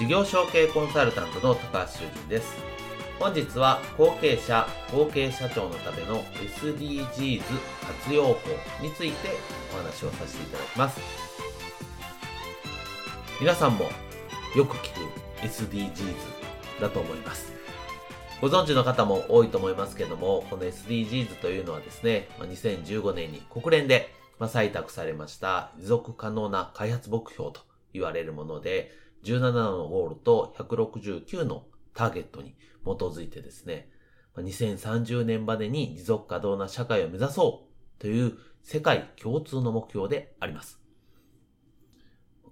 事業承継コンサルタントの高橋修人です。本日は後継者、後継社長のための SDGs 活用法についてお話をさせていただきます。皆さんもよく聞く SDGs だと思います。ご存知の方も多いと思いますけども、この SDGs というのはですね、2015年に国連で採択されました持続可能な開発目標と言われるもので、17のゴールと169のターゲットに基づいてですね、2030年までに持続可能な社会を目指そうという世界共通の目標であります。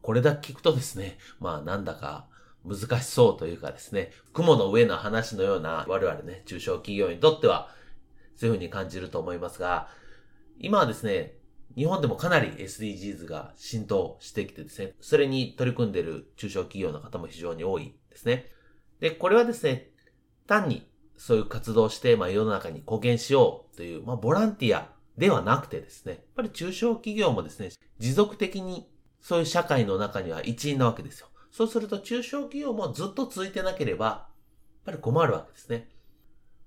これだけ聞くとですね、まあなんだか難しそうというかですね、雲の上の話のような我々ね、中小企業にとってはそういうふうに感じると思いますが、今はですね、日本でもかなり SDGs が浸透してきてですね、それに取り組んでいる中小企業の方も非常に多いですね。で、これはですね、単にそういう活動をして、まあ世の中に貢献しようという、まあボランティアではなくてですね、やっぱり中小企業もですね、持続的にそういう社会の中には一員なわけですよ。そうすると中小企業もずっと続いてなければ、やっぱり困るわけですね。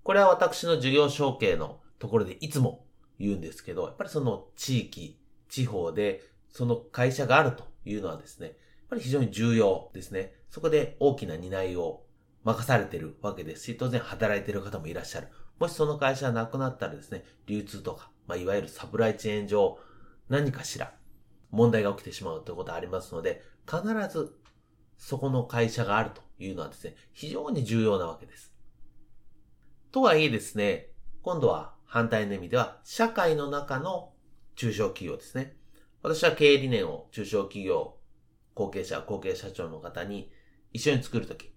これは私の事業承継のところでいつも言うんですけど、やっぱりその地域、地方でその会社があるというのはですね、やっぱり非常に重要ですね。そこで大きな担いを任されてるわけですし、当然働いてる方もいらっしゃる。もしその会社がなくなったらですね、流通とか、まあ、いわゆるサプライチェーン上、何かしら問題が起きてしまうということがありますので、必ずそこの会社があるというのはですね、非常に重要なわけです。とはいえですね、今度は反対の意味では、社会の中の中小企業ですね。私は経営理念を中小企業、後継者、後継社長の方に一緒に作るとき、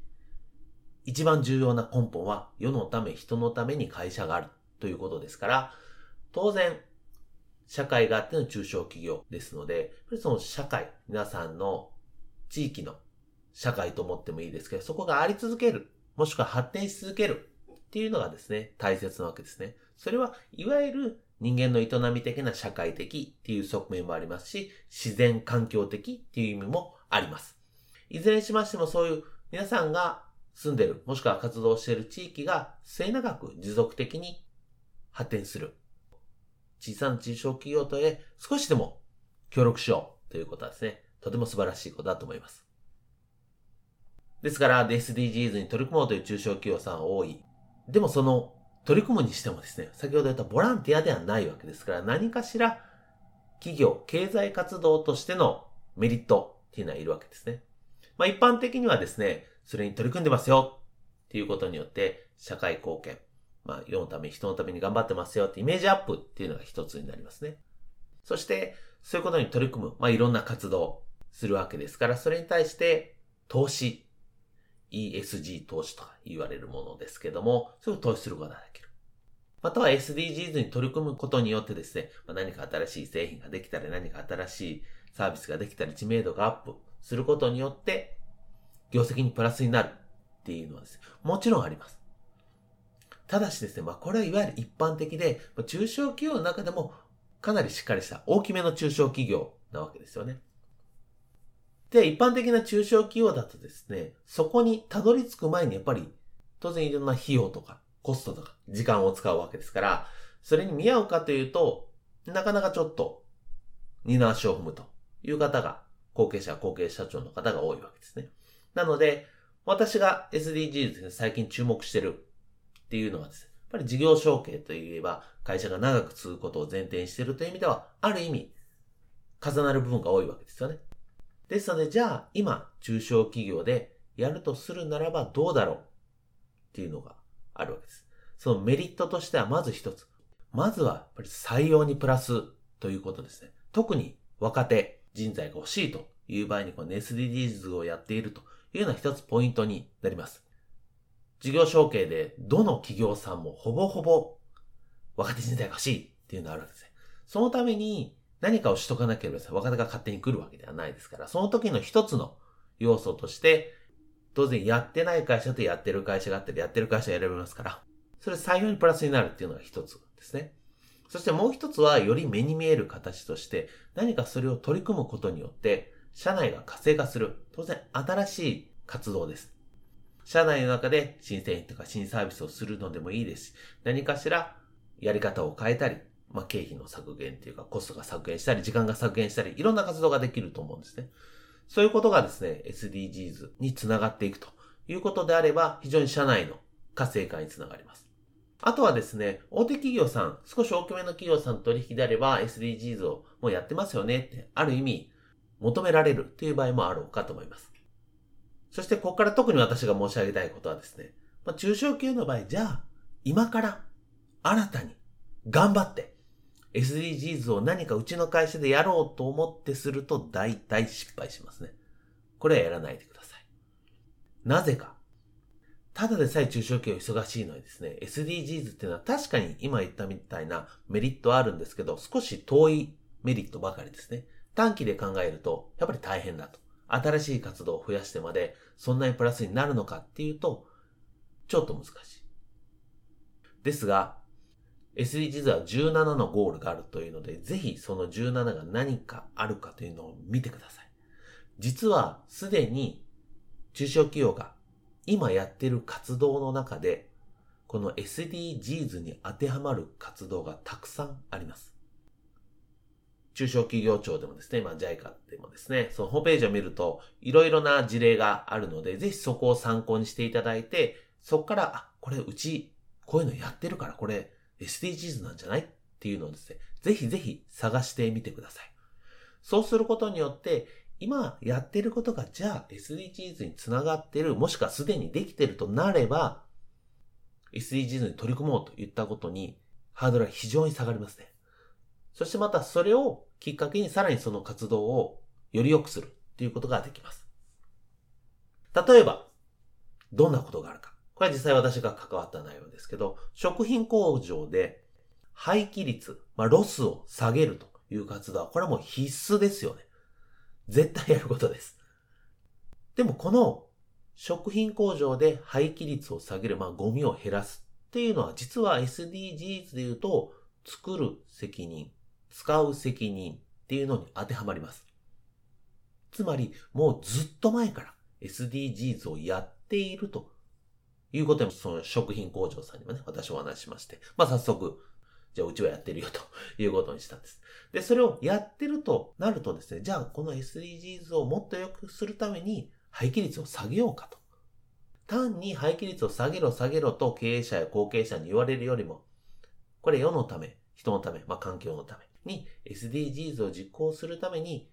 一番重要な根本は世のため、人のために会社があるということですから、当然、社会があっての中小企業ですので、その社会、皆さんの地域の社会と思ってもいいですけど、そこがあり続ける、もしくは発展し続けるっていうのがですね、大切なわけですね。それは、いわゆる人間の営み的な社会的っていう側面もありますし、自然環境的っていう意味もあります。いずれにしましてもそういう皆さんが住んでる、もしくは活動している地域が末永く持続的に発展する。小さな中小企業とへ少しでも協力しようということはですね、とても素晴らしいことだと思います。ですから、SDGs に取り組もうという中小企業さん多い。でもその取り組むにしてもですね、先ほど言ったボランティアではないわけですから、何かしら企業、経済活動としてのメリットっていうのはいるわけですね。まあ一般的にはですね、それに取り組んでますよっていうことによって、社会貢献、まあ世のため、人のために頑張ってますよってイメージアップっていうのが一つになりますね。そして、そういうことに取り組む、まあいろんな活動するわけですから、それに対して投資 ESG 投資とか言われるものですけども、それを投資することができる。または SDGs に取り組むことによってですね、何か新しい製品ができたり、何か新しいサービスができたり、知名度がアップすることによって、業績にプラスになるっていうのはですね、もちろんあります。ただしですね、まあこれはいわゆる一般的で、中小企業の中でもかなりしっかりした大きめの中小企業なわけですよね。で、一般的な中小企業だとですね、そこにたどり着く前にやっぱり、当然いろんな費用とか、コストとか、時間を使うわけですから、それに見合うかというと、なかなかちょっと、二の足を踏むという方が、後継者、後継社長の方が多いわけですね。なので、私が SDGs で、最近注目してるっていうのはですね、やっぱり事業承継といえば、会社が長く続くことを前提にしてるという意味では、ある意味、重なる部分が多いわけですよね。ですので、じゃあ、今、中小企業でやるとするならばどうだろうっていうのがあるわけです。そのメリットとしてはまず一つ。まずは、やっぱり採用にプラスということですね。特に若手人材が欲しいという場合にこの SDGs をやっているというのは一つポイントになります。事業承継でどの企業さんもほぼほぼ若手人材が欲しいっていうのがあるわけですね。そのために何かをしとかなければ若手が勝手に来るわけではないですから、その時の一つの要素として、当然やってない会社とやってる会社があったり、やってる会社選べますから、それ採用にプラスになるっていうのが一つですね。そしてもう一つは、より目に見える形として、何かそれを取り組むことによって、社内が活性化する。当然、新しい活動です。社内の中で新製品とか新サービスをするのでもいいですし、何かしらやり方を変えたり、まあ、経費の削減っていうか、コストが削減したり、時間が削減したり、いろんな活動ができると思うんですね。そういうことがですね、SDGs につながっていくということであれば、非常に社内の活性化につながります。あとはですね、大手企業さん、少し大きめの企業さん取引であれば SDGs をもうやってますよねって、ある意味求められるという場合もあろうかと思います。そしてここから特に私が申し上げたいことはですね、まあ、中小企業の場合、じゃあ、今から新たに頑張って SDGs を何かうちの会社でやろうと思ってすると大体失敗しますね。これはやらないでください。なぜか。ただでさえ中小企業忙しいのにですね、SDGs っていうのは確かに今言ったみたいなメリットはあるんですけど、少し遠いメリットばかりですね。短期で考えると、やっぱり大変だと。新しい活動を増やしてまで、そんなにプラスになるのかっていうと、ちょっと難しい。ですが、SDGs は17のゴールがあるというので、ぜひその17が何かあるかというのを見てください。実はすでに中小企業が今やってる活動の中で、この SDGs に当てはまる活動がたくさんあります。中小企業庁でもですね、まあ JICA でもですね、そのホームページを見るといろいろな事例があるので、ぜひそこを参考にしていただいて、そこから、あ、これうちこういうのやってるからこれ SDGs なんじゃない？っていうのをですね、ぜひぜひ探してみてください。そうすることによって、今やってることがじゃあ SDGs につながってる、もしくはすでにできてるとなれば、SDGs に取り組もうと言ったことにハードルは非常に下がりますね。そしてまたそれをきっかけにさらにその活動をより良くするっていうことができます。例えば、どんなことがあるか。これは実際私が関わった内容ですけど、食品工場で廃棄率、まあ、ロスを下げるという活動は、これはもう必須ですよね。絶対やることです。でもこの食品工場で廃棄率を下げる、まあ、ゴミを減らすっていうのは、実は SDGs で言うと、作る責任、使う責任っていうのに当てはまります。つまり、もうずっと前から SDGs をやっているということで、その食品工場さんにもね、私お話ししまして、まあ早速、じゃあうちはやってるよということにしたんです。で、それをやってるとなるとですね、じゃあこの SDGs をもっと良くするために廃棄率を下げようかと。単に廃棄率を下げろ下げろと経営者や後継者に言われるよりも、これ世のため、人のため、まあ環境のために SDGs を実行するために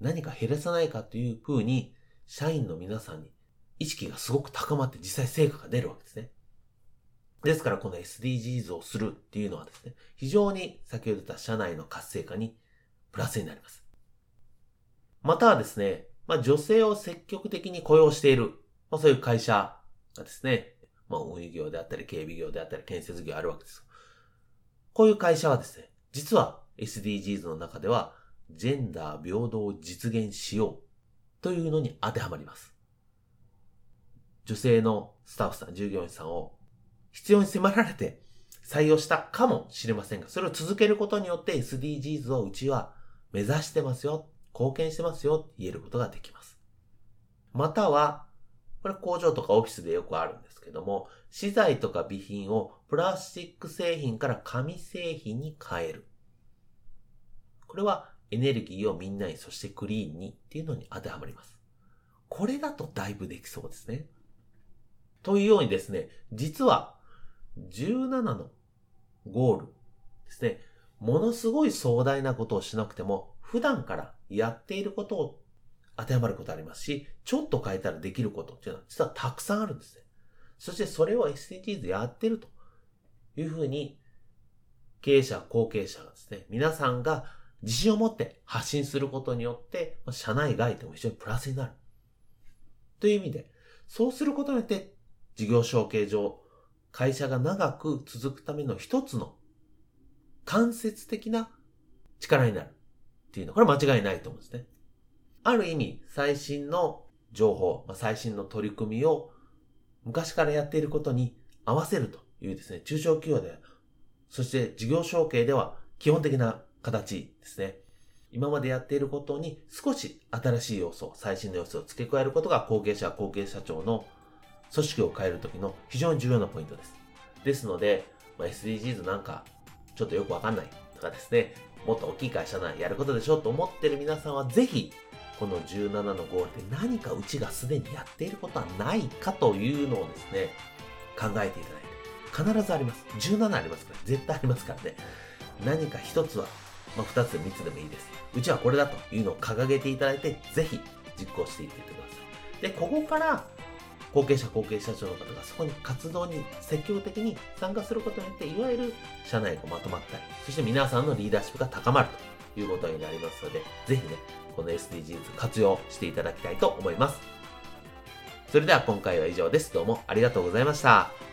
何か減らさないかというふうに社員の皆さんに意識がすごく高まって実際成果が出るわけですね。ですからこの SDGs をするっていうのはですね、非常に先ほど言った社内の活性化にプラスになります。またはですね、まあ、女性を積極的に雇用している、まあ、そういう会社がですね、まあ、運輸業であったり、警備業であったり、建設業あるわけです。こういう会社はですね、実は SDGs の中では、ジェンダー平等を実現しようというのに当てはまります。女性のスタッフさん、従業員さんを必要に迫られて採用したかもしれませんが、それを続けることによって SDGs をうちは目指してますよ、貢献してますよ言えることができます。または、これ工場とかオフィスでよくあるんですけども、資材とか備品をプラスチック製品から紙製品に変える。これはエネルギーをみんなに、そしてクリーンにっていうのに当てはまります。これだとだいぶできそうですね。というようにですね、実は17のゴールですね。ものすごい壮大なことをしなくても、普段からやっていることを当てはまることありますし、ちょっと変えたらできることっていうのは実はたくさんあるんですね。そしてそれを SDGs やってるというふうに、経営者、後継者がですね、皆さんが自信を持って発信することによって、社内外でも非常にプラスになる。という意味で、そうすることによって、事業承継上、会社が長く続くための一つの間接的な力になるっていうのは、これ間違いないと思うんですね。ある意味、最新の情報、最新の取り組みを昔からやっていることに合わせるというですね、中小企業で、そして事業承継では基本的な形ですね。今までやっていることに少し新しい要素、最新の要素を付け加えることが後継者、後継社長の組織を変えるときの非常に重要なポイントです。ですので、まあ、SDGs なんかちょっとよくわかんないとかですね、もっと大きい会社ならやることでしょと思ってる皆さんはぜひ、この17のゴールで何かうちがすでにやっていることはないかというのをですね、考えていただいて、必ずあります。17ありますから、絶対ありますからね。何か一つはまあ、2つで3つでもいいです。うちはこれだというのを掲げていただいて、ぜひ実行していってください。で、ここから、後継者、後継社長の方がそこに活動に積極的に参加することによって、いわゆる社内がまとまったり、そして皆さんのリーダーシップが高まるということになりますので、ぜひね、この SDGs 活用していただきたいと思います。それでは今回は以上です。どうもありがとうございました。